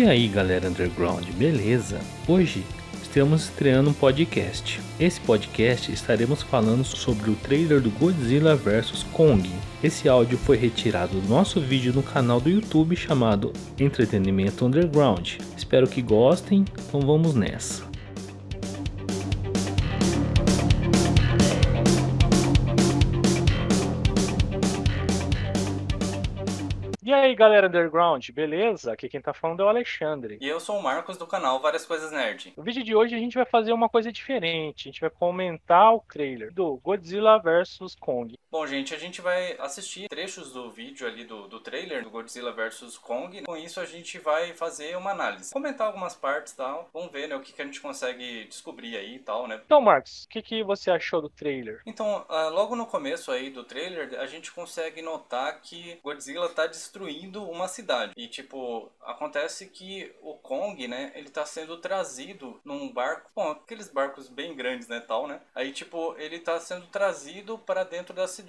E aí galera underground, beleza? Hoje estamos estreando um podcast. Esse podcast estaremos falando sobre o trailer do Godzilla vs Kong. Esse áudio foi retirado do nosso vídeo no canal do YouTube chamado Entretenimento Underground. Espero que gostem, então vamos nessa. E aí galera underground, beleza? Aqui quem tá falando é o Alexandre. E eu sou o Marcos do canal Várias Coisas Nerd. No vídeo de hoje a gente vai fazer uma coisa diferente. A gente vai comentar o trailer do Godzilla vs Kong. Bom, gente, a gente vai assistir trechos do vídeo ali do, do trailer do Godzilla vs Kong. Com isso a gente vai fazer uma análise. Comentar algumas partes e tal. Vamos ver, né, o que, que a gente consegue descobrir aí e tal, né? Então, Marcos, o que, que você achou do trailer? Então, uh, logo no começo aí do trailer, a gente consegue notar que Godzilla tá destruindo uma cidade. E, tipo, acontece que o Kong, né, ele tá sendo trazido num barco, bom, aqueles barcos bem grandes, né, tal, né? Aí, tipo, ele tá sendo trazido para dentro da cidade.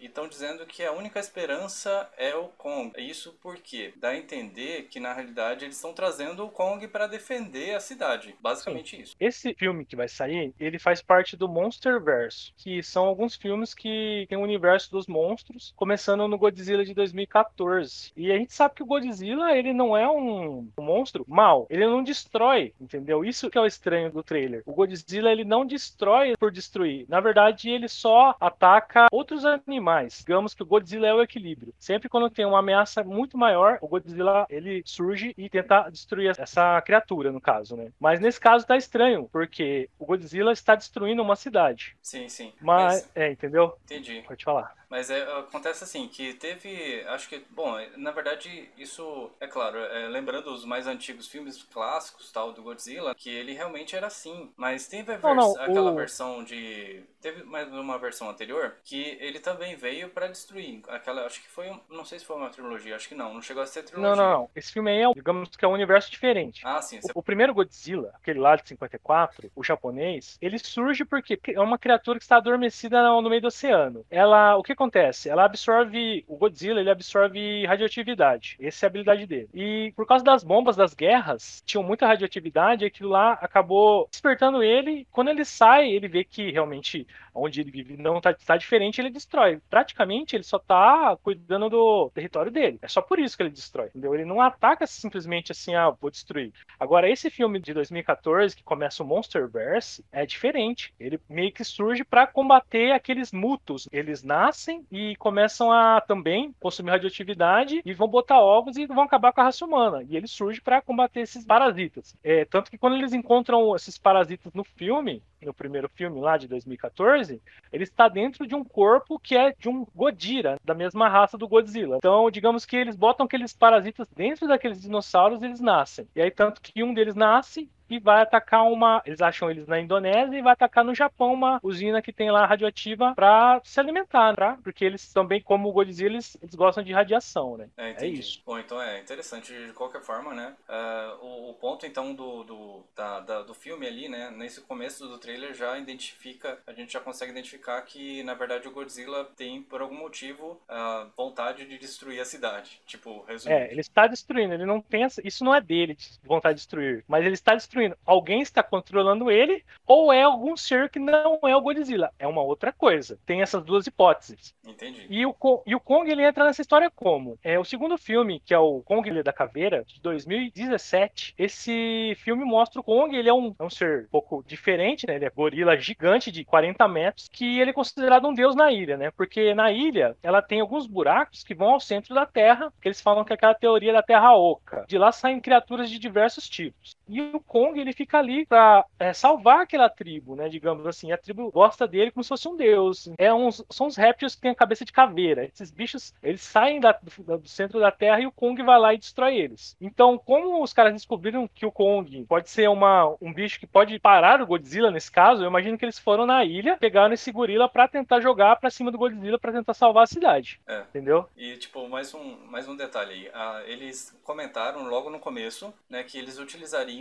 E estão dizendo que a única esperança é o Kong. Isso porque dá a entender que, na realidade, eles estão trazendo o Kong para defender a cidade. Basicamente Sim. isso. Esse filme que vai sair, ele faz parte do Monsterverse, que são alguns filmes que tem o universo dos monstros, começando no Godzilla de 2014. E a gente sabe que o Godzilla, ele não é um, um monstro mal. Ele não destrói, entendeu? Isso que é o estranho do trailer. O Godzilla, ele não destrói por destruir. Na verdade, ele só ataca outros animais. Digamos que o Godzilla é o equilíbrio. Sempre quando tem uma ameaça muito maior, o Godzilla, ele surge e tenta destruir essa criatura, no caso, né? Mas nesse caso tá estranho, porque o Godzilla está destruindo uma cidade. Sim, sim. Mas, Mas... é, entendeu? Entendi. Pode falar. Mas é, acontece assim, que teve, acho que, bom, na verdade isso, é claro, é, lembrando os mais antigos filmes clássicos, tal, do Godzilla, que ele realmente era assim, mas teve vers não, não, aquela o... versão de, teve mais uma versão anterior, que ele também veio para destruir, aquela, acho que foi, não sei se foi uma trilogia, acho que não, não chegou a ser trilogia. Não, não, não, esse filme aí é, digamos que é um universo diferente. Ah, sim. Você... O, o primeiro Godzilla, aquele lá de 54, o japonês, ele surge porque é uma criatura que está adormecida no, no meio do oceano. Ela, o que acontece? Ela absorve. O Godzilla ele absorve radioatividade. Essa é a habilidade dele. E por causa das bombas das guerras, tinham muita radioatividade, aquilo lá acabou despertando ele. Quando ele sai, ele vê que realmente onde ele vive não está tá diferente, ele destrói. Praticamente ele só está cuidando do território dele. É só por isso que ele destrói. Entendeu? Ele não ataca simplesmente assim, ah, vou destruir. Agora, esse filme de 2014, que começa o Monsterverse, é diferente. Ele meio que surge para combater aqueles mutos. Eles nascem e começam a também consumir radioatividade e vão botar ovos e vão acabar com a raça humana. E ele surge para combater esses parasitas. É, tanto que quando eles encontram esses parasitas no filme, no primeiro filme lá de 2014, ele está dentro de um corpo que é de um Godira, da mesma raça do Godzilla. Então, digamos que eles botam aqueles parasitas dentro daqueles dinossauros e eles nascem. E aí, tanto que um deles nasce e vai atacar uma. Eles acham eles na Indonésia e vai atacar no Japão uma usina que tem lá radioativa para se alimentar, tá? Porque eles também, como o Godzilla, eles, eles gostam de radiação, né? É, é, isso. Bom, então é interessante de qualquer forma, né? Uh, o, o, ponto então do, do, da, da, do filme ali, né? Nesse começo do trailer já identifica, a gente já consegue identificar que na verdade o Godzilla tem por algum motivo a uh, vontade de destruir a cidade. Tipo, resumindo. É, ele está destruindo, ele não pensa. Isso não é dele, vontade de destruir, mas ele está destruindo destruindo. Alguém está controlando ele, ou é algum ser que não é o Godzilla. É uma outra coisa. Tem essas duas hipóteses. Entendi. E o, e o Kong ele entra nessa história como? É o segundo filme, que é o Kong da Caveira, de 2017. Esse filme mostra o Kong, ele é um, é um ser um pouco diferente, né? Ele é gorila gigante de 40 metros, que ele é considerado um deus na ilha, né? Porque na ilha ela tem alguns buracos que vão ao centro da Terra, que eles falam que é aquela teoria da Terra Oca. De lá saem criaturas de diversos tipos. E o Kong ele fica ali para é, salvar aquela tribo, né? Digamos assim, a tribo gosta dele como se fosse um deus. É uns, são os répteis que têm a cabeça de caveira. Esses bichos eles saem da, do, do, centro da Terra e o Kong vai lá e destrói eles. Então, como os caras descobriram que o Kong pode ser uma, um bicho que pode parar o Godzilla nesse caso, eu imagino que eles foram na ilha, pegaram esse gorila para tentar jogar para cima do Godzilla para tentar salvar a cidade. É. Entendeu? E tipo mais um mais um detalhe aí. Ah, eles comentaram logo no começo, né, que eles utilizariam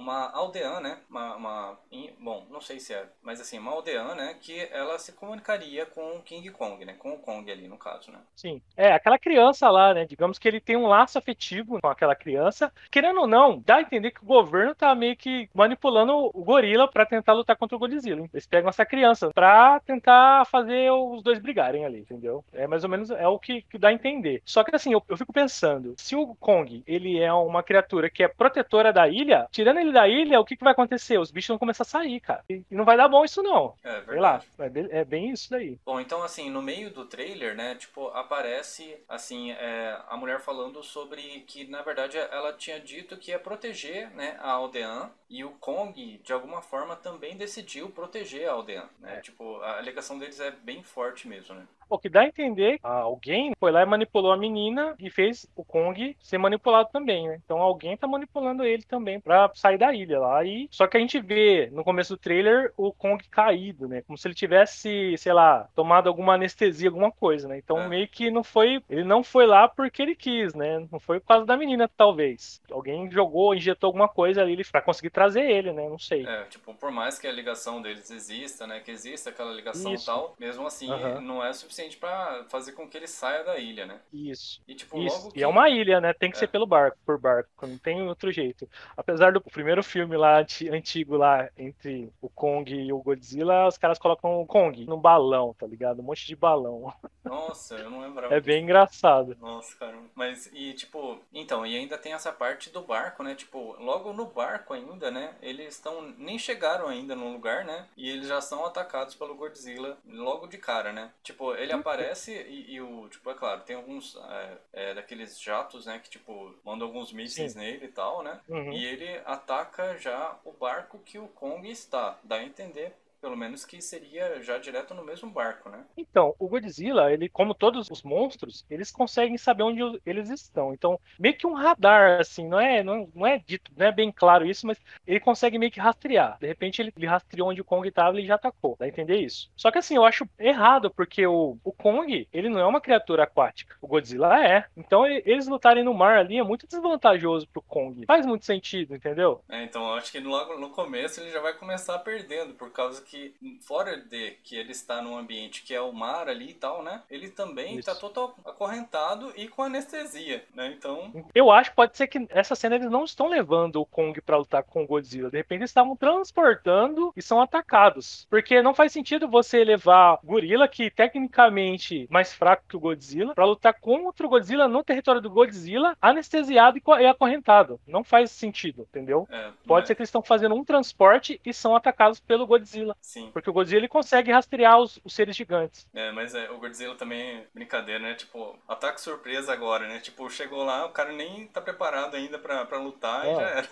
uma aldeã, né? Uma, uma, bom, não sei se é, mas assim, uma aldeã, né? Que ela se comunicaria com o King Kong, né? Com o Kong ali, no caso, né? Sim. É, aquela criança lá, né? Digamos que ele tem um laço afetivo com aquela criança. Querendo ou não, dá a entender que o governo tá meio que manipulando o gorila para tentar lutar contra o Godzilla. Hein? Eles pegam essa criança pra tentar fazer os dois brigarem ali, entendeu? É mais ou menos é o que, que dá a entender. Só que assim, eu, eu fico pensando, se o Kong, ele é uma criatura que é protetora da ilha, tirando ele da ilha, o que, que vai acontecer? Os bichos vão começar a sair, cara. E, não vai dar bom isso, não. É verdade. Sei lá, é, é bem isso daí. Bom, então, assim, no meio do trailer, né, tipo, aparece, assim, é, a mulher falando sobre que, na verdade, ela tinha dito que ia proteger, né, a aldeã e o Kong, de alguma forma, também decidiu proteger a aldeã, né? É. Tipo, a alegação deles é bem forte mesmo, né? O que dá a entender, alguém foi lá e manipulou a menina e fez o Kong ser manipulado também, né? Então alguém tá manipulando ele também para sair da ilha lá. E só que a gente vê no começo do trailer o Kong caído, né? Como se ele tivesse, sei lá, tomado alguma anestesia, alguma coisa, né? Então é. meio que não foi, ele não foi lá porque ele quis, né? Não foi por causa da menina, talvez. Alguém jogou, injetou alguma coisa ali para conseguir trazer ele, né? Não sei. É, tipo, por mais que a ligação deles exista, né? Que exista aquela ligação Isso. tal, mesmo assim uhum. não é suficiente suficiente para fazer com que ele saia da ilha, né? Isso. E, tipo, Isso. Que... e é uma ilha, né? Tem que é. ser pelo barco, por barco, não tem outro jeito. Apesar do primeiro filme lá antigo lá entre o Kong e o Godzilla, os caras colocam o Kong no balão, tá ligado? Um monte de balão. Nossa, eu não lembrava. é bem engraçado. Nossa, cara. Mas e tipo, então, e ainda tem essa parte do barco, né? Tipo, logo no barco ainda, né? Eles estão nem chegaram ainda no lugar, né? E eles já são atacados pelo Godzilla logo de cara, né? Tipo, ele ele aparece e, e, o, tipo, é claro, tem alguns é, é, daqueles jatos, né, que, tipo, mandam alguns mísseis nele e tal, né? Uhum. E ele ataca já o barco que o Kong está. Dá a entender pelo menos que seria já direto no mesmo barco, né? Então, o Godzilla, ele, como todos os monstros, eles conseguem saber onde eles estão. Então, meio que um radar, assim, não é, não, não é dito, não é bem claro isso, mas ele consegue meio que rastrear. De repente, ele, ele rastreou onde o Kong estava e já atacou. Dá a entender isso? Só que assim, eu acho errado, porque o, o Kong, ele não é uma criatura aquática. O Godzilla é. Então, eles lutarem no mar ali é muito desvantajoso pro Kong. Faz muito sentido, entendeu? É, então, eu acho que logo no começo ele já vai começar perdendo, por causa que que, fora de que ele está num ambiente que é o mar ali e tal, né? Ele também está total acorrentado e com anestesia, né? Então. Eu acho que pode ser que essa cena eles não estão levando o Kong para lutar com o Godzilla. De repente eles estavam transportando e são atacados. Porque não faz sentido você levar o gorila, que tecnicamente mais fraco que o Godzilla, para lutar contra o Godzilla no território do Godzilla, anestesiado e acorrentado. Não faz sentido, entendeu? É, pode é. ser que eles estão fazendo um transporte e são atacados pelo Godzilla. Sim. Porque o Godzilla ele consegue rastrear os, os seres gigantes. É, mas é, o Godzilla também, brincadeira, né? Tipo, ataque surpresa agora, né? Tipo, chegou lá, o cara nem tá preparado ainda pra, pra lutar é. e já era.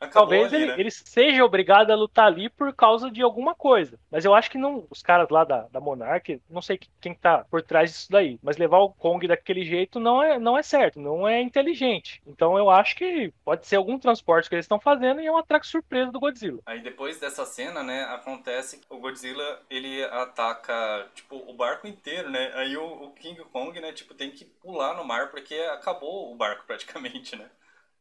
Talvez ali, ele, né? ele, seja obrigado a lutar ali por causa de alguma coisa. Mas eu acho que não. Os caras lá da, da Monarch, não sei quem tá por trás disso daí. Mas levar o Kong daquele jeito não é, não é certo, não é inteligente. Então eu acho que pode ser algum transporte que eles estão fazendo e é um ataque surpresa do Godzilla. Aí depois dessa cena, né, acontece acontece o Godzilla ele ataca tipo o barco inteiro, né? Aí o, o King Kong, né, tipo tem que pular no mar porque acabou o barco praticamente, né?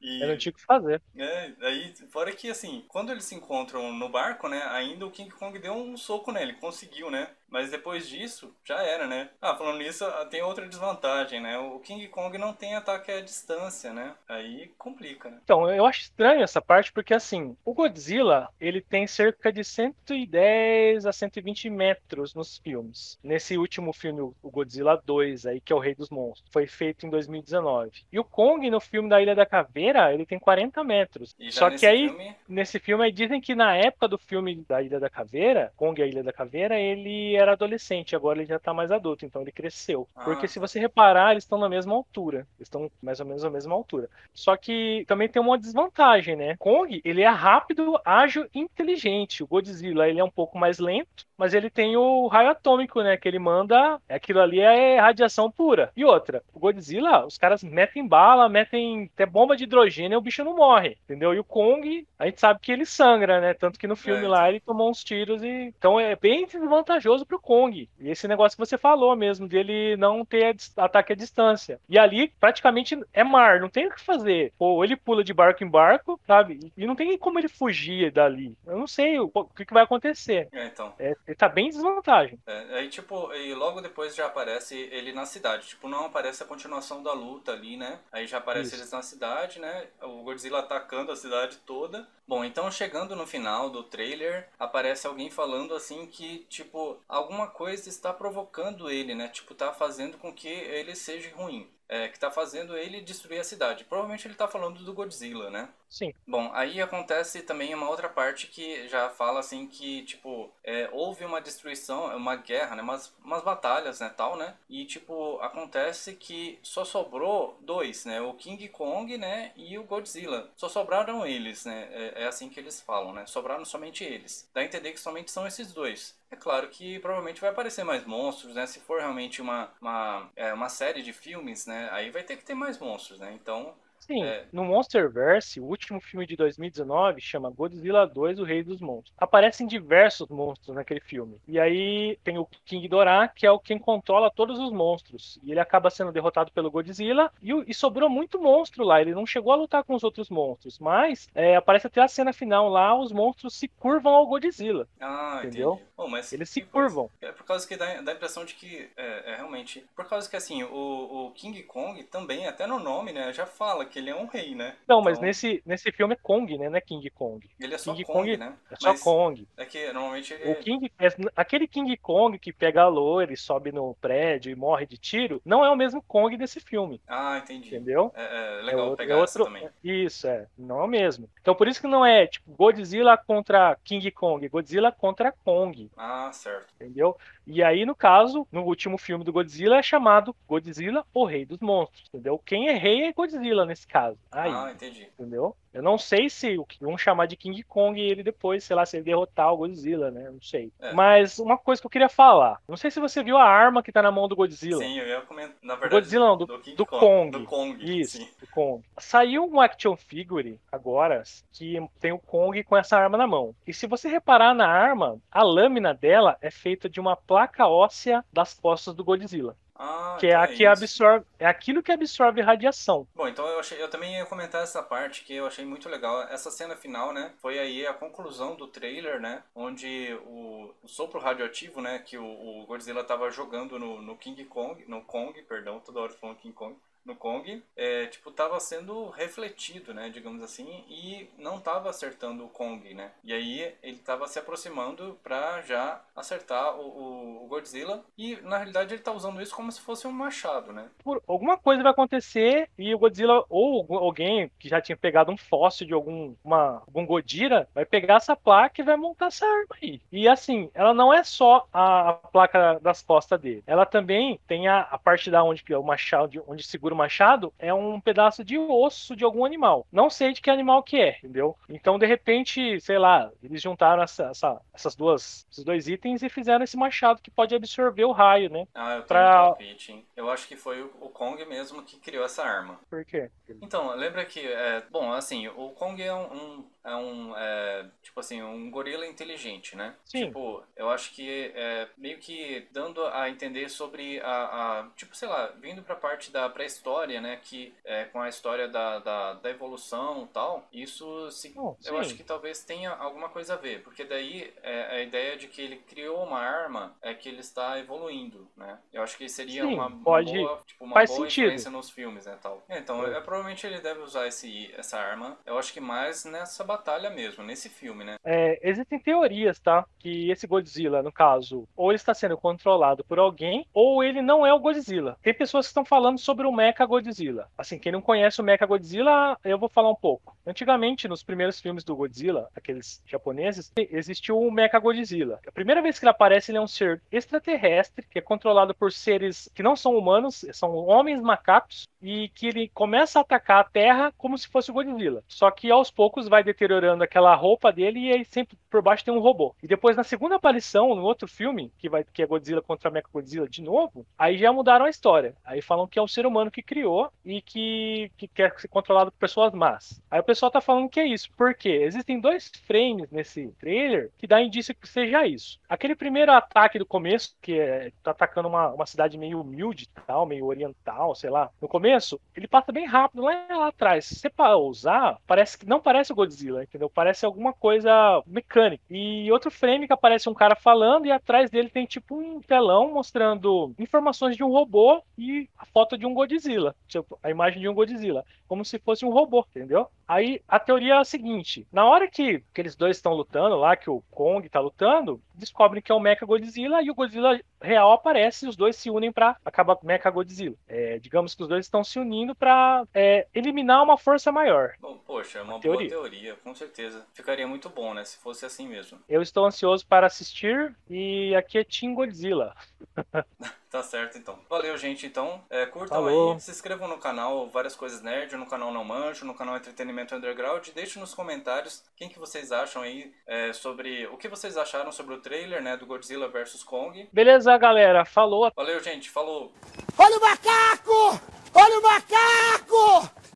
E, Era tinha que fazer. É, aí, fora que assim, quando eles se encontram no barco, né, ainda o King Kong deu um soco nele, conseguiu, né? Mas depois disso, já era, né? Ah, falando nisso, ah, tem outra desvantagem, né? O King Kong não tem ataque à distância, né? Aí complica, né? Então, eu acho estranho essa parte, porque assim, o Godzilla, ele tem cerca de 110 a 120 metros nos filmes. Nesse último filme, o Godzilla 2, aí, que é o Rei dos Monstros, foi feito em 2019. E o Kong, no filme da Ilha da Caveira, ele tem 40 metros. Só que aí, filme... nesse filme, aí dizem que na época do filme da Ilha da Caveira, Kong e a Ilha da Caveira, ele era adolescente, agora ele já tá mais adulto, então ele cresceu. Ah. Porque se você reparar, eles estão na mesma altura. Eles estão mais ou menos na mesma altura. Só que também tem uma desvantagem, né? Kong, ele é rápido, ágil e inteligente. O Godzilla, ele é um pouco mais lento, mas ele tem o raio atômico, né? Que ele manda. Aquilo ali é radiação pura. E outra, o Godzilla, os caras metem bala, metem até bomba de hidrogênio hidrogênio o bicho não morre, entendeu? E o Kong, a gente sabe que ele sangra, né? Tanto que no filme é, lá ele tomou uns tiros e. Então é bem desvantajoso pro Kong. E esse negócio que você falou mesmo, dele não ter ataque à distância. E ali, praticamente, é mar, não tem o que fazer. Ou ele pula de barco em barco, sabe? E não tem como ele fugir dali. Eu não sei o, o que, que, vai acontecer. É, então. É, ele tá bem em desvantagem. É, aí, tipo, e logo depois já aparece ele na cidade. Tipo, não aparece a continuação da luta ali, né? Aí já aparece Isso. eles na cidade, né? O Godzilla atacando a cidade toda. Bom, então chegando no final do trailer, aparece alguém falando assim que, tipo, alguma coisa está provocando ele, né? Tipo, tá fazendo com que ele seja ruim é, que está fazendo ele destruir a cidade. Provavelmente ele está falando do Godzilla, né? Sim. Bom, aí acontece também uma outra parte que já fala assim que, tipo, é, houve uma destruição, uma guerra, né? Umas, umas batalhas, né, tal, né? E, tipo, acontece que só sobrou dois, né? O King Kong, né? E o Godzilla. Só sobraram eles, né? É, é assim que eles falam, né? Sobraram somente eles. Dá a entender que somente são esses dois. É claro que provavelmente vai aparecer mais monstros, né? Se for realmente uma, uma, é, uma série de filmes, né? Aí vai ter que ter mais monstros, né? Então Sim, é... no Monsterverse, o último filme de 2019 chama Godzilla 2, o Rei dos Monstros. Aparecem diversos monstros naquele filme. E aí tem o King Dora, que é o quem controla todos os monstros. E ele acaba sendo derrotado pelo Godzilla. E, e sobrou muito monstro lá. Ele não chegou a lutar com os outros monstros. Mas é, aparece até a cena final lá, os monstros se curvam ao Godzilla. Ah, entendeu? Oh, mas Eles se curvam. É por causa que dá, dá a impressão de que é, é, realmente. Por causa que assim, o, o King Kong também, até no nome, né, já fala que ele é um rei, né? Não, então... mas nesse, nesse filme é Kong, né? Não é King Kong. Ele é só King Kong, Kong, né? É só mas Kong. É que normalmente ele... O King, é, aquele King Kong que pega a loira e sobe no prédio e morre de tiro, não é o mesmo Kong desse filme. Ah, entendi. Entendeu? É, é legal é outro, pegar é outro, também. Isso, é. Não é o mesmo. Então por isso que não é tipo Godzilla contra King Kong, Godzilla contra Kong. Ah, certo. Entendeu? E aí, no caso, no último filme do Godzilla é chamado Godzilla, o Rei dos Monstros, entendeu? Quem é rei é Godzilla nesse caso. Aí, ah, entendi. Entendeu? Eu não sei se vão chamar de King Kong e ele depois, sei lá, se ele derrotar o Godzilla, né? Não sei. É. Mas uma coisa que eu queria falar. Não sei se você viu a arma que tá na mão do Godzilla. Sim, eu ia comentar. Na verdade, Godzilla não, do, do, do Kong. Kong. Do Kong. Isso, sim. do Kong. Saiu um action figure agora que tem o Kong com essa arma na mão. E se você reparar na arma, a lâmina dela é feita de uma placa óssea das costas do Godzilla. Ah, que é então é a que absorve, é aquilo que absorve radiação. Bom, então eu achei, eu também ia comentar essa parte que eu achei muito legal. Essa cena final, né, foi aí a conclusão do trailer, né, onde o, o sopro radioativo, né, que o, o Godzilla tava jogando no, no King Kong, no Kong, perdão, toda hora falando King Kong, no Kong, é, tipo, tava sendo refletido, né, digamos assim, e não tava acertando o Kong, né? E aí ele tava se aproximando para já acertar o, o, o, Godzilla e na realidade ele tá usando isso como se fosse um machado, né? Por alguma coisa vai acontecer e o Godzilla ou alguém que já tinha pegado um fóssil de algum uma, algum Godira vai pegar essa placa e vai montar essa arma aí. E assim, ela não é só a, a placa das costas dele, ela também tem a, a parte da onde é o machado, onde segura machado é um pedaço de osso de algum animal. Não sei de que animal que é, entendeu? Então, de repente, sei lá, eles juntaram essa, essa, essas duas, esses dois itens e fizeram esse machado que pode absorver o raio, né? Ah, eu tenho pra... um palpite, hein? Eu acho que foi o Kong mesmo que criou essa arma. Por quê? Então, lembra que, é, bom, assim, o Kong é um, um é um, é, tipo assim, um gorila inteligente, né? Sim. Tipo, eu acho que é meio que dando a entender sobre a, a tipo, sei lá, vindo pra parte da pré-história, né? Que é, com a história da, da, da evolução e tal, isso se, oh, eu acho que talvez tenha alguma coisa a ver, porque daí é a ideia de que ele criou uma arma é que ele está evoluindo, né? Eu acho que seria Sim, uma, pode... uma boa, tipo, uma Faz boa sentido. influência nos filmes, né, tal. É, então, é. provavelmente ele deve usar esse, essa arma, eu acho que mais nessa batalha mesmo, nesse filme, né? É, existem teorias, tá? Que esse Godzilla, no caso, ou ele está sendo controlado por alguém, ou ele não é o Godzilla. Tem pessoas que estão falando sobre o Mecha Godzilla. Assim, quem não conhece o Mecha Godzilla, eu vou falar um pouco. Antigamente, nos primeiros filmes do Godzilla, aqueles japoneses, existiu o Mecha Godzilla. A primeira vez que ele aparece, ele é um ser extraterrestre, que é controlado por seres que não são humanos, são homens macacos, e que ele começa a atacar a Terra como se fosse o Godzilla. Só que aos poucos vai deteriorando aquela roupa dele e aí sempre por baixo tem um robô. E depois na segunda aparição, no outro filme, que vai que é Godzilla contra Mecha Godzilla de novo, aí já mudaram a história. Aí falam que é o ser humano que criou e que, que quer ser controlado por pessoas más. Aí o pessoal tá falando que é isso. Por quê? Existem dois frames nesse trailer que dá indício que seja isso. Aquele primeiro ataque do começo, que é, tá atacando uma, uma cidade meio humilde tal, meio oriental, sei lá. No começo, ele passa bem rápido lá, lá atrás. Se você usar, parece que não parece o Godzilla, entendeu? Parece alguma coisa mecânica. E outro frame que aparece um cara falando e atrás dele tem tipo um telão mostrando informações de um robô e a foto de um Godzilla, tipo, a imagem de um Godzilla, como se fosse um robô, entendeu? Aí a teoria é a seguinte: na hora que, que eles dois estão lutando lá, que o Kong tá lutando, descobrem que é o Mecha Godzilla e o Godzilla real aparece e os dois se unem para acabar com o Mecha Godzilla. É, digamos que os dois estão se unindo para é, eliminar uma força maior. Bom, poxa, é uma teoria. boa teoria, com certeza. Ficaria muito bom, né, se fosse assim mesmo. Eu estou ansioso para assistir e aqui é Team Godzilla. Tá certo, então. Valeu, gente. Então, é, curtam Falou. aí, se inscrevam no canal Várias Coisas Nerd, no canal Não Manjo, no canal Entretenimento Underground. Deixem nos comentários quem que vocês acham aí é, sobre... O que vocês acharam sobre o trailer, né, do Godzilla vs Kong. Beleza, galera. Falou. Valeu, gente. Falou. Olha o macaco! Olha o macaco!